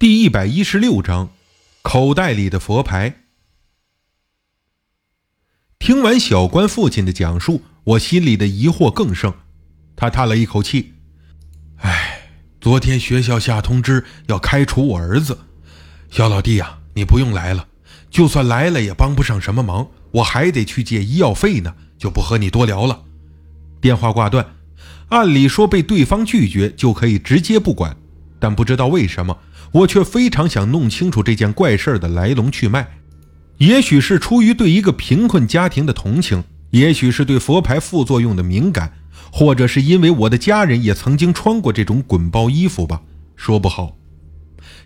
第一百一十六章，口袋里的佛牌。听完小关父亲的讲述，我心里的疑惑更盛。他叹了一口气：“哎，昨天学校下通知要开除我儿子，小老弟呀，你不用来了。就算来了，也帮不上什么忙，我还得去借医药费呢，就不和你多聊了。”电话挂断。按理说，被对方拒绝就可以直接不管，但不知道为什么。我却非常想弄清楚这件怪事的来龙去脉，也许是出于对一个贫困家庭的同情，也许是对佛牌副作用的敏感，或者是因为我的家人也曾经穿过这种滚包衣服吧，说不好。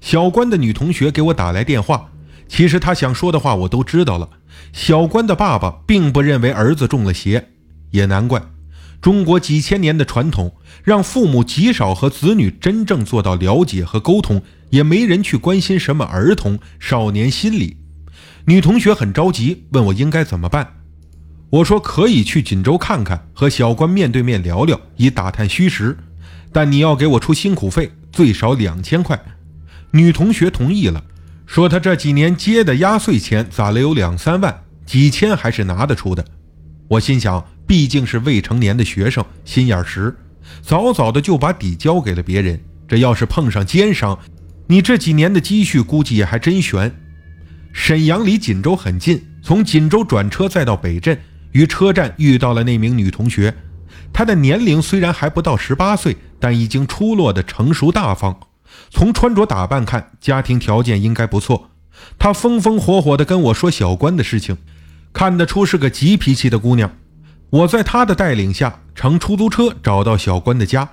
小关的女同学给我打来电话，其实她想说的话我都知道了。小关的爸爸并不认为儿子中了邪，也难怪。中国几千年的传统，让父母极少和子女真正做到了解和沟通，也没人去关心什么儿童少年心理。女同学很着急，问我应该怎么办。我说可以去锦州看看，和小关面对面聊聊，以打探虚实。但你要给我出辛苦费，最少两千块。女同学同意了，说她这几年接的压岁钱攒了有两三万，几千还是拿得出的。我心想。毕竟是未成年的学生，心眼实，早早的就把底交给了别人。这要是碰上奸商，你这几年的积蓄估计也还真悬。沈阳离锦州很近，从锦州转车再到北镇，于车站遇到了那名女同学。她的年龄虽然还不到十八岁，但已经出落的成熟大方。从穿着打扮看，家庭条件应该不错。她风风火火地跟我说小关的事情，看得出是个急脾气的姑娘。我在她的带领下乘出租车找到小关的家，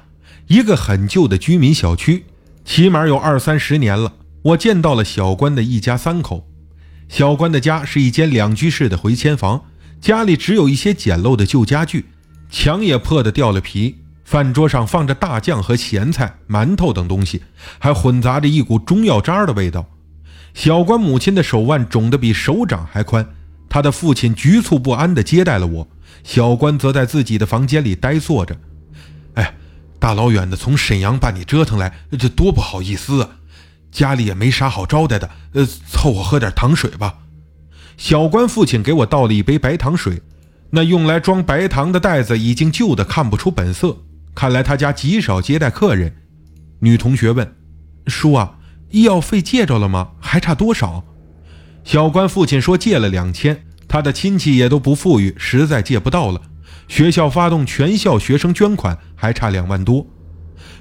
一个很旧的居民小区，起码有二三十年了。我见到了小关的一家三口。小关的家是一间两居室的回迁房，家里只有一些简陋的旧家具，墙也破得掉了皮。饭桌上放着大酱和咸菜、馒头等东西，还混杂着一股中药渣的味道。小关母亲的手腕肿得比手掌还宽，他的父亲局促不安地接待了我。小关则在自己的房间里呆坐着。哎，大老远的从沈阳把你折腾来，这多不好意思啊！家里也没啥好招待的，呃，凑合喝点糖水吧。小关父亲给我倒了一杯白糖水，那用来装白糖的袋子已经旧的看不出本色。看来他家极少接待客人。女同学问：“叔啊，医药费借着了吗？还差多少？”小关父亲说：“借了两千。”他的亲戚也都不富裕，实在借不到了。学校发动全校学生捐款，还差两万多。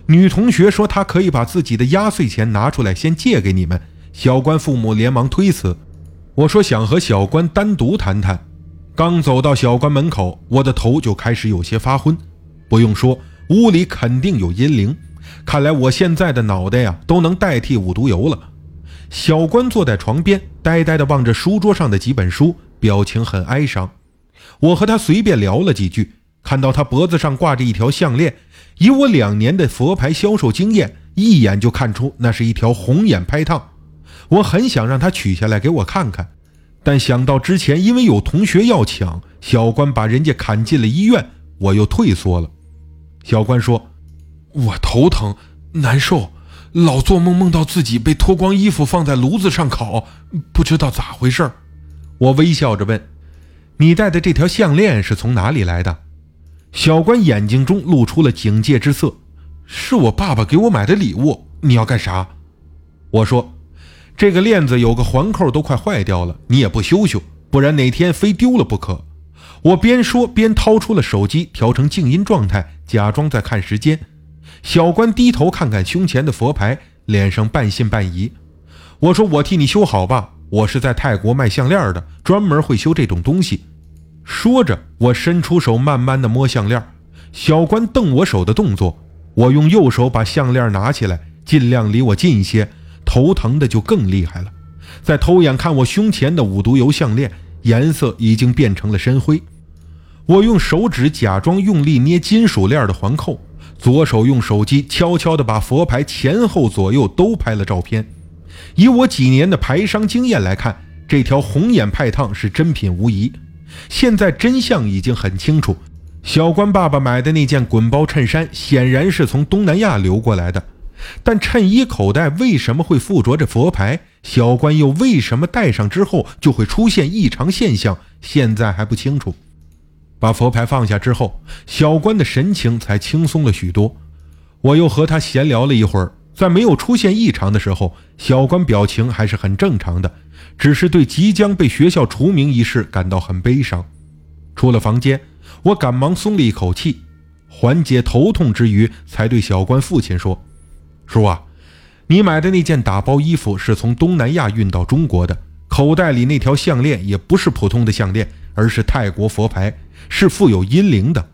女同学说她可以把自己的压岁钱拿出来，先借给你们。小关父母连忙推辞。我说想和小关单独谈谈。刚走到小关门口，我的头就开始有些发昏。不用说，屋里肯定有阴灵。看来我现在的脑袋呀，都能代替五毒油了。小关坐在床边，呆呆地望着书桌上的几本书。表情很哀伤，我和他随便聊了几句，看到他脖子上挂着一条项链，以我两年的佛牌销售经验，一眼就看出那是一条红眼拍烫。我很想让他取下来给我看看，但想到之前因为有同学要抢，小关把人家砍进了医院，我又退缩了。小关说：“我头疼难受，老做梦梦到自己被脱光衣服放在炉子上烤，不知道咋回事。”我微笑着问：“你戴的这条项链是从哪里来的？”小关眼睛中露出了警戒之色：“是我爸爸给我买的礼物。你要干啥？”我说：“这个链子有个环扣都快坏掉了，你也不修修，不然哪天非丢了不可。”我边说边掏出了手机，调成静音状态，假装在看时间。小关低头看看胸前的佛牌，脸上半信半疑。我说：“我替你修好吧。”我是在泰国卖项链的，专门会修这种东西。说着，我伸出手，慢慢的摸项链。小关瞪我手的动作，我用右手把项链拿起来，尽量离我近一些。头疼的就更厉害了。再偷眼看我胸前的五毒油项链，颜色已经变成了深灰。我用手指假装用力捏金属链的环扣，左手用手机悄悄地把佛牌前后左右都拍了照片。以我几年的牌商经验来看，这条红眼派烫是真品无疑。现在真相已经很清楚，小关爸爸买的那件滚包衬衫显然是从东南亚流过来的。但衬衣口袋为什么会附着着佛牌？小关又为什么戴上之后就会出现异常现象？现在还不清楚。把佛牌放下之后，小关的神情才轻松了许多。我又和他闲聊了一会儿，在没有出现异常的时候，小关表情还是很正常的，只是对即将被学校除名一事感到很悲伤。出了房间，我赶忙松了一口气，缓解头痛之余，才对小关父亲说：“叔啊，你买的那件打包衣服是从东南亚运到中国的，口袋里那条项链也不是普通的项链，而是泰国佛牌，是富有阴灵的。”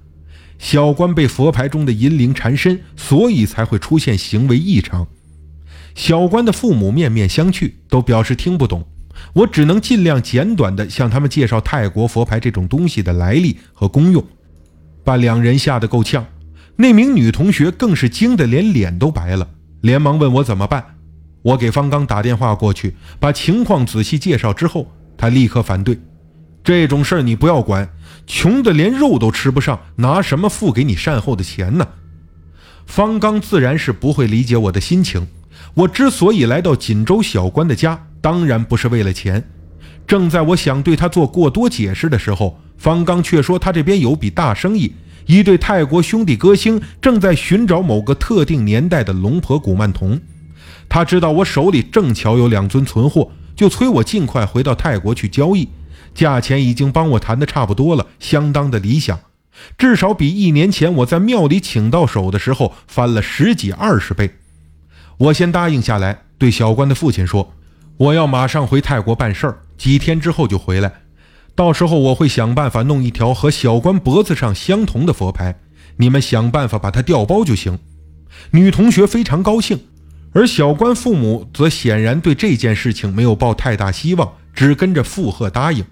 小关被佛牌中的阴灵缠身，所以才会出现行为异常。小关的父母面面相觑，都表示听不懂。我只能尽量简短地向他们介绍泰国佛牌这种东西的来历和功用，把两人吓得够呛。那名女同学更是惊得连脸都白了，连忙问我怎么办。我给方刚打电话过去，把情况仔细介绍之后，他立刻反对。这种事儿你不要管，穷的连肉都吃不上，拿什么付给你善后的钱呢？方刚自然是不会理解我的心情。我之所以来到锦州小关的家，当然不是为了钱。正在我想对他做过多解释的时候，方刚却说他这边有笔大生意，一对泰国兄弟歌星正在寻找某个特定年代的龙婆古曼童。他知道我手里正巧有两尊存货，就催我尽快回到泰国去交易。价钱已经帮我谈的差不多了，相当的理想，至少比一年前我在庙里请到手的时候翻了十几二十倍。我先答应下来，对小关的父亲说：“我要马上回泰国办事儿，几天之后就回来。到时候我会想办法弄一条和小关脖子上相同的佛牌，你们想办法把它调包就行。”女同学非常高兴，而小关父母则显然对这件事情没有抱太大希望，只跟着附和答应。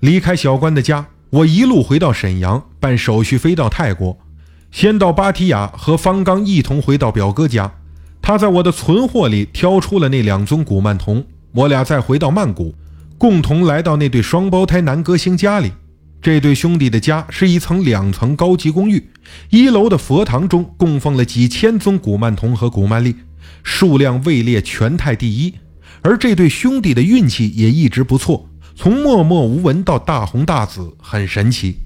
离开小关的家，我一路回到沈阳办手续，飞到泰国。先到芭提雅和方刚一同回到表哥家，他在我的存货里挑出了那两尊古曼童。我俩再回到曼谷，共同来到那对双胞胎男歌星家里。这对兄弟的家是一层两层高级公寓，一楼的佛堂中供奉了几千尊古曼童和古曼丽，数量位列全泰第一。而这对兄弟的运气也一直不错。从默默无闻到大红大紫，很神奇。